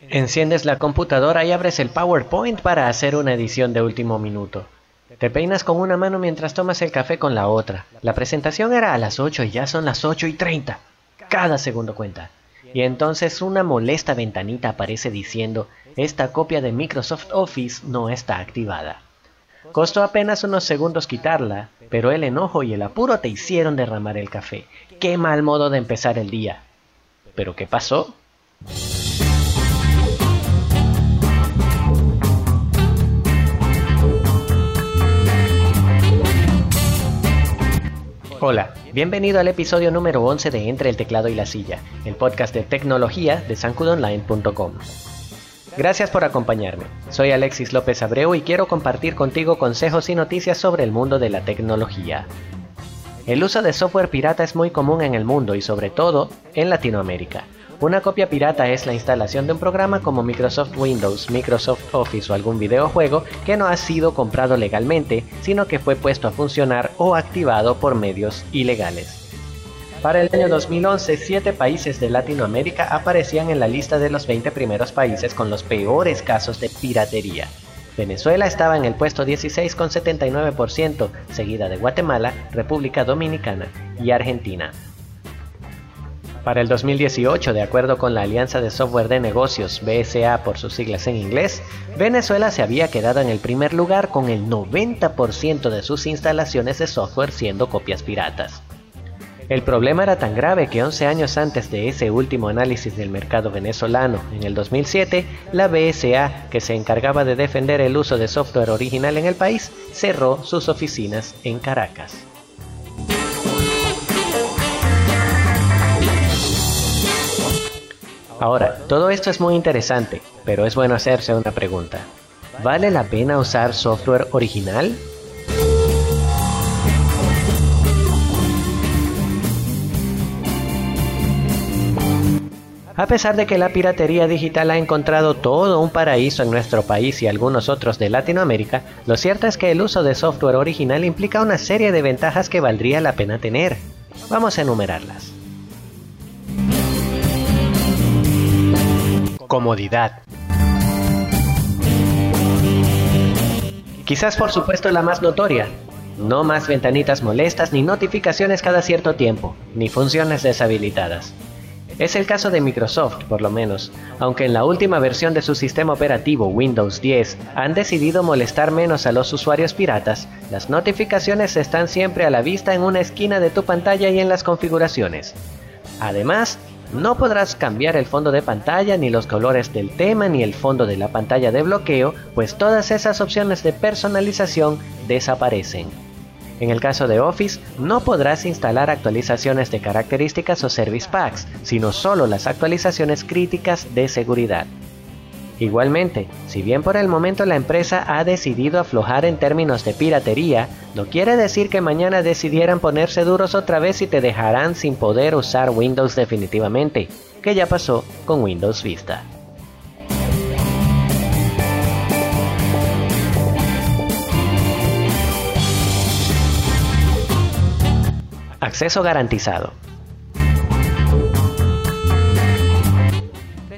Enciendes la computadora y abres el PowerPoint para hacer una edición de último minuto. Te peinas con una mano mientras tomas el café con la otra. La presentación era a las 8 y ya son las 8 y 30. Cada segundo cuenta. Y entonces una molesta ventanita aparece diciendo, esta copia de Microsoft Office no está activada. Costó apenas unos segundos quitarla, pero el enojo y el apuro te hicieron derramar el café. Qué mal modo de empezar el día. ¿Pero qué pasó? Hola, bienvenido al episodio número 11 de Entre el teclado y la silla, el podcast de tecnología de sancudonline.com. Gracias por acompañarme. Soy Alexis López Abreu y quiero compartir contigo consejos y noticias sobre el mundo de la tecnología. El uso de software pirata es muy común en el mundo y sobre todo en Latinoamérica. Una copia pirata es la instalación de un programa como Microsoft Windows, Microsoft Office o algún videojuego que no ha sido comprado legalmente, sino que fue puesto a funcionar o activado por medios ilegales. Para el año 2011, siete países de Latinoamérica aparecían en la lista de los 20 primeros países con los peores casos de piratería. Venezuela estaba en el puesto 16 con 79%, seguida de Guatemala, República Dominicana y Argentina. Para el 2018, de acuerdo con la Alianza de Software de Negocios, BSA por sus siglas en inglés, Venezuela se había quedado en el primer lugar con el 90% de sus instalaciones de software siendo copias piratas. El problema era tan grave que 11 años antes de ese último análisis del mercado venezolano, en el 2007, la BSA, que se encargaba de defender el uso de software original en el país, cerró sus oficinas en Caracas. Ahora, todo esto es muy interesante, pero es bueno hacerse una pregunta. ¿Vale la pena usar software original? A pesar de que la piratería digital ha encontrado todo un paraíso en nuestro país y algunos otros de Latinoamérica, lo cierto es que el uso de software original implica una serie de ventajas que valdría la pena tener. Vamos a enumerarlas. Comodidad. Quizás por supuesto la más notoria. No más ventanitas molestas ni notificaciones cada cierto tiempo, ni funciones deshabilitadas. Es el caso de Microsoft, por lo menos, aunque en la última versión de su sistema operativo Windows 10 han decidido molestar menos a los usuarios piratas, las notificaciones están siempre a la vista en una esquina de tu pantalla y en las configuraciones. Además, no podrás cambiar el fondo de pantalla, ni los colores del tema, ni el fondo de la pantalla de bloqueo, pues todas esas opciones de personalización desaparecen. En el caso de Office, no podrás instalar actualizaciones de características o service packs, sino solo las actualizaciones críticas de seguridad. Igualmente, si bien por el momento la empresa ha decidido aflojar en términos de piratería, no quiere decir que mañana decidieran ponerse duros otra vez y te dejarán sin poder usar Windows definitivamente, que ya pasó con Windows Vista. Acceso garantizado.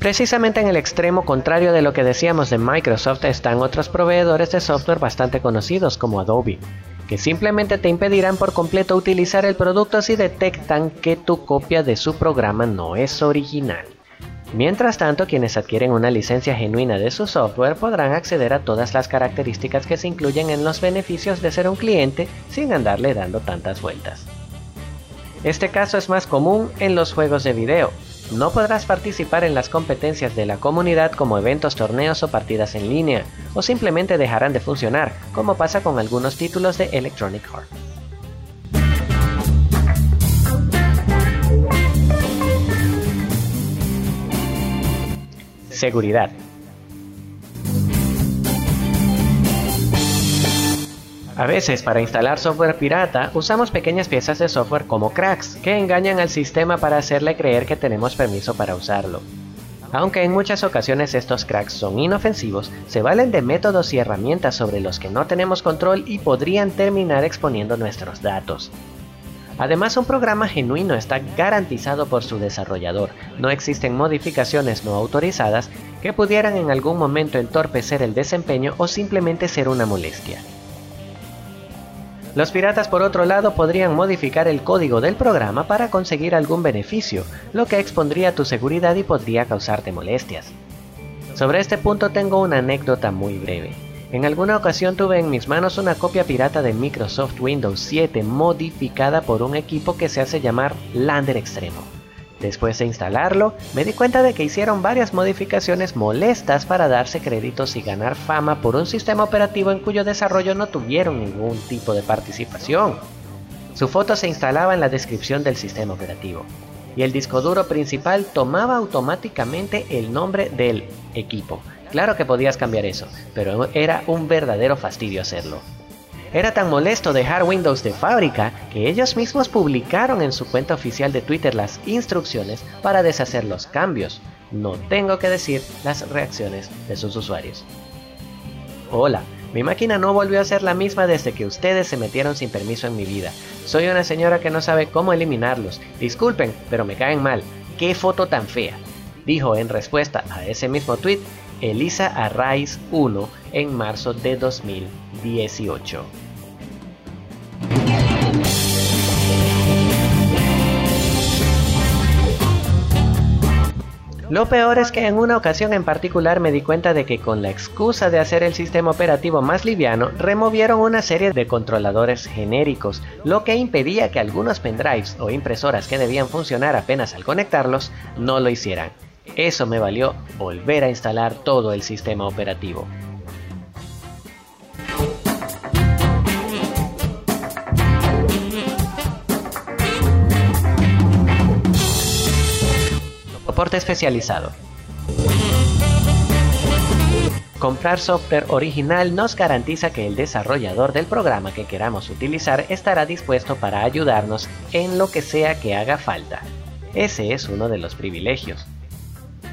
Precisamente en el extremo contrario de lo que decíamos de Microsoft están otros proveedores de software bastante conocidos como Adobe, que simplemente te impedirán por completo utilizar el producto si detectan que tu copia de su programa no es original. Mientras tanto, quienes adquieren una licencia genuina de su software podrán acceder a todas las características que se incluyen en los beneficios de ser un cliente sin andarle dando tantas vueltas. Este caso es más común en los juegos de video, no podrás participar en las competencias de la comunidad como eventos, torneos o partidas en línea, o simplemente dejarán de funcionar, como pasa con algunos títulos de Electronic Arts. Seguridad. A veces para instalar software pirata usamos pequeñas piezas de software como cracks que engañan al sistema para hacerle creer que tenemos permiso para usarlo. Aunque en muchas ocasiones estos cracks son inofensivos, se valen de métodos y herramientas sobre los que no tenemos control y podrían terminar exponiendo nuestros datos. Además, un programa genuino está garantizado por su desarrollador. No existen modificaciones no autorizadas que pudieran en algún momento entorpecer el desempeño o simplemente ser una molestia. Los piratas por otro lado podrían modificar el código del programa para conseguir algún beneficio, lo que expondría tu seguridad y podría causarte molestias. Sobre este punto tengo una anécdota muy breve. En alguna ocasión tuve en mis manos una copia pirata de Microsoft Windows 7 modificada por un equipo que se hace llamar Lander Extremo. Después de instalarlo, me di cuenta de que hicieron varias modificaciones molestas para darse créditos y ganar fama por un sistema operativo en cuyo desarrollo no tuvieron ningún tipo de participación. Su foto se instalaba en la descripción del sistema operativo, y el disco duro principal tomaba automáticamente el nombre del equipo, Claro que podías cambiar eso, pero era un verdadero fastidio hacerlo. Era tan molesto dejar Windows de fábrica que ellos mismos publicaron en su cuenta oficial de Twitter las instrucciones para deshacer los cambios. No tengo que decir las reacciones de sus usuarios. Hola, mi máquina no volvió a ser la misma desde que ustedes se metieron sin permiso en mi vida. Soy una señora que no sabe cómo eliminarlos. Disculpen, pero me caen mal. ¡Qué foto tan fea! Dijo en respuesta a ese mismo tweet Elisa Arraiz 1 en marzo de 2018. Lo peor es que en una ocasión en particular me di cuenta de que con la excusa de hacer el sistema operativo más liviano, removieron una serie de controladores genéricos, lo que impedía que algunos pendrives o impresoras que debían funcionar apenas al conectarlos no lo hicieran. Eso me valió volver a instalar todo el sistema operativo. Especializado. Comprar software original nos garantiza que el desarrollador del programa que queramos utilizar estará dispuesto para ayudarnos en lo que sea que haga falta. Ese es uno de los privilegios.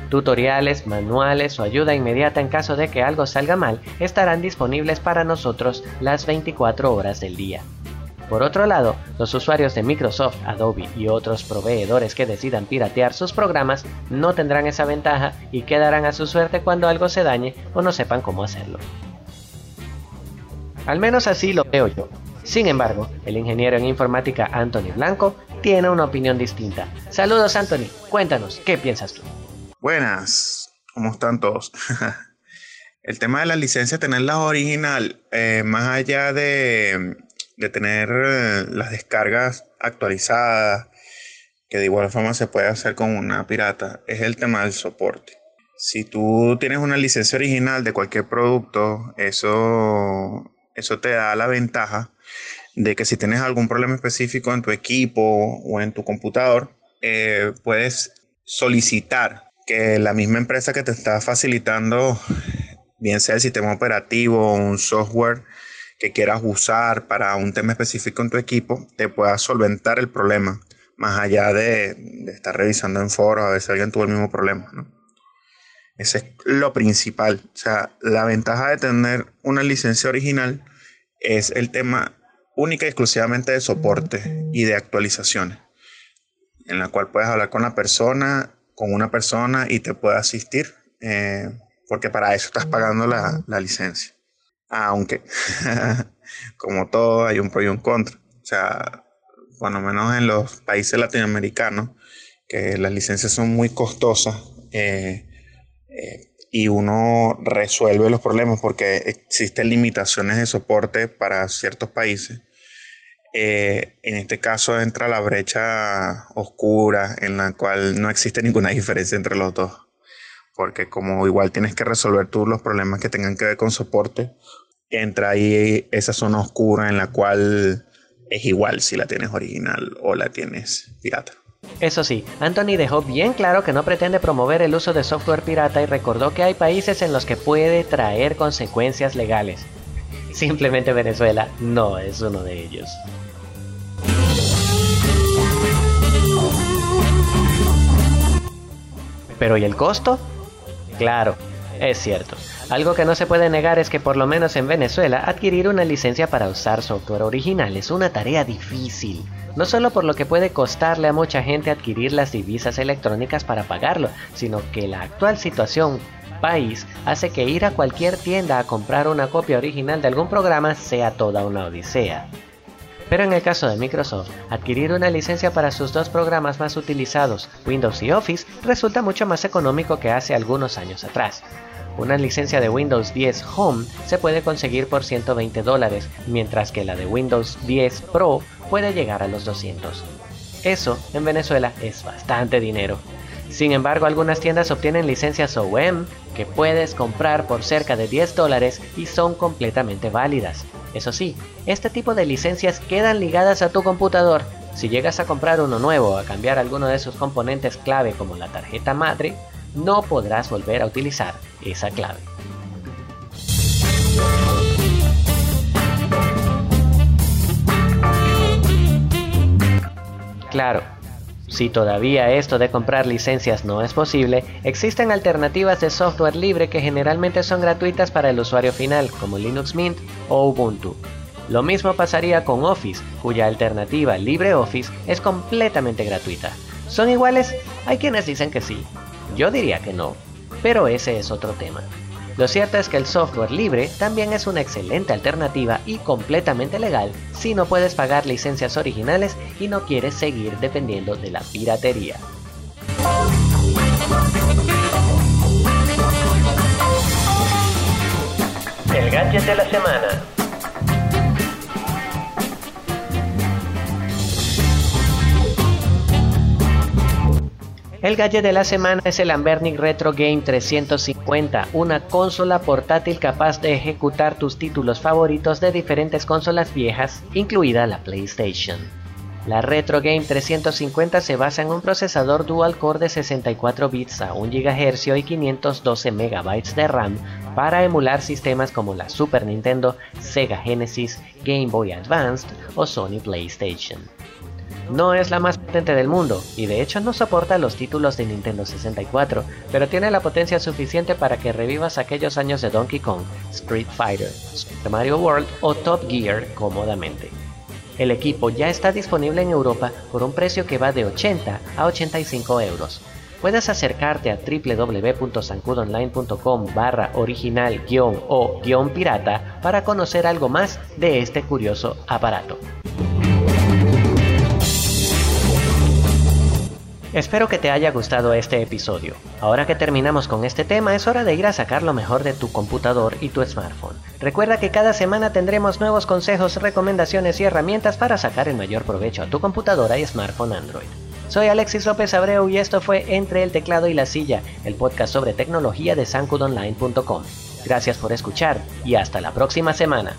Tutoriales, manuales o ayuda inmediata en caso de que algo salga mal estarán disponibles para nosotros las 24 horas del día. Por otro lado, los usuarios de Microsoft, Adobe y otros proveedores que decidan piratear sus programas no tendrán esa ventaja y quedarán a su suerte cuando algo se dañe o no sepan cómo hacerlo. Al menos así lo veo yo. Sin embargo, el ingeniero en informática Anthony Blanco tiene una opinión distinta. Saludos Anthony, cuéntanos, ¿qué piensas tú? Buenas, ¿cómo están todos? el tema de la licencia, tenerla original, eh, más allá de, tener eh, las descargas actualizadas, que de igual forma se puede hacer con una pirata, es el tema del soporte. Si tú tienes una licencia original de cualquier producto, eso, eso te da la ventaja de que si tienes algún problema específico en tu equipo o en tu computador, eh, puedes solicitar que la misma empresa que te está facilitando, bien sea el sistema operativo o un software que quieras usar para un tema específico en tu equipo, te pueda solventar el problema, más allá de, estar revisando en foros a ver si alguien tuvo el mismo problema. Ese es lo principal. O sea, la ventaja de tener una licencia original es el tema única y exclusivamente de soporte y de actualizaciones, en la cual puedes hablar con la persona con una persona y te puede asistir, eh, porque para eso estás pagando la, licencia. Aunque, como todo, hay un pro y un contra. O sea, por lo menos en los países latinoamericanos, que las licencias son muy costosas eh, eh, y uno resuelve los problemas porque existen limitaciones de soporte para ciertos países. Eh, en este caso entra la brecha oscura en la cual no existe ninguna diferencia entre los dos. Porque como igual tienes que resolver tú los problemas que tengan que ver con soporte, entra ahí esa zona oscura en la cual es igual si la tienes original o la tienes pirata. Eso sí, Anthony dejó bien claro que no pretende promover el uso de software pirata y recordó que hay países en los que puede traer consecuencias legales. Simplemente Venezuela no es uno de ellos. Pero ¿y el costo? Claro, es cierto. Algo que no se puede negar es que por lo menos en Venezuela adquirir una licencia para usar software original es una tarea difícil. no solo por lo que puede costarle a mucha gente adquirir las divisas electrónicas para pagarlo, sino que la actual situación país hace que ir a cualquier tienda a comprar una copia original de algún programa sea toda una odisea. Pero en el caso de Microsoft, adquirir una licencia para sus dos programas más utilizados, Windows y Office, resulta mucho más económico que hace algunos años atrás. Una licencia de Windows 10 Home se puede conseguir por 120 dólares, mientras que la de Windows 10 Pro puede llegar a los 200. Eso, en Venezuela, es bastante dinero. Sin embargo, algunas tiendas obtienen licencias OEM que puedes comprar por cerca de 10 dólares y son completamente válidas. Eso sí, este tipo de licencias quedan ligadas a tu computador. Si llegas a comprar uno nuevo o a cambiar alguno de sus componentes clave como la tarjeta madre, no podrás volver a utilizar esa clave. Claro, si todavía esto de comprar licencias no es posible, existen alternativas de software libre que generalmente son gratuitas para el usuario final, como Linux Mint o Ubuntu. Lo mismo pasaría con Office, cuya alternativa LibreOffice es completamente gratuita. ¿Son iguales? Hay quienes dicen que sí, yo diría que no, pero ese es otro tema. Lo cierto es que el software libre también es una excelente alternativa y completamente legal si no puedes pagar licencias originales y no quieres seguir dependiendo de la piratería. El gadget de la semana. El gadget de la semana es el Ambernic Retro Game 350, una consola portátil capaz de ejecutar tus títulos favoritos de diferentes consolas viejas, incluida la PlayStation. La Retro Game 350 se basa en un procesador dual core de 64 bits a 1 GHz y 512 MB de RAM para emular sistemas como la Super Nintendo, Sega Genesis, Game Boy Advanced o Sony PlayStation. No es la más potente del mundo, y de hecho no soporta los títulos de Nintendo 64, pero tiene la potencia suficiente para que revivas aquellos años de Donkey Kong, Street Fighter, Super Mario World o Top Gear cómodamente. El equipo ya está disponible en Europa por un precio que va de 80 a 85 euros. Puedes acercarte a www.sancudonline.com barra original-o-pirata para conocer algo más de este curioso aparato. Espero que te haya gustado este episodio. Ahora que terminamos con este tema es hora de ir a sacar lo mejor de tu computador y tu smartphone. Recuerda que cada semana tendremos nuevos consejos, recomendaciones y herramientas para sacar el mayor provecho a tu computadora y smartphone Android. Soy Alexis López Abreu y esto fue Entre el teclado y la silla, el podcast sobre tecnología de sancudonline.com. Gracias por escuchar y hasta la próxima semana.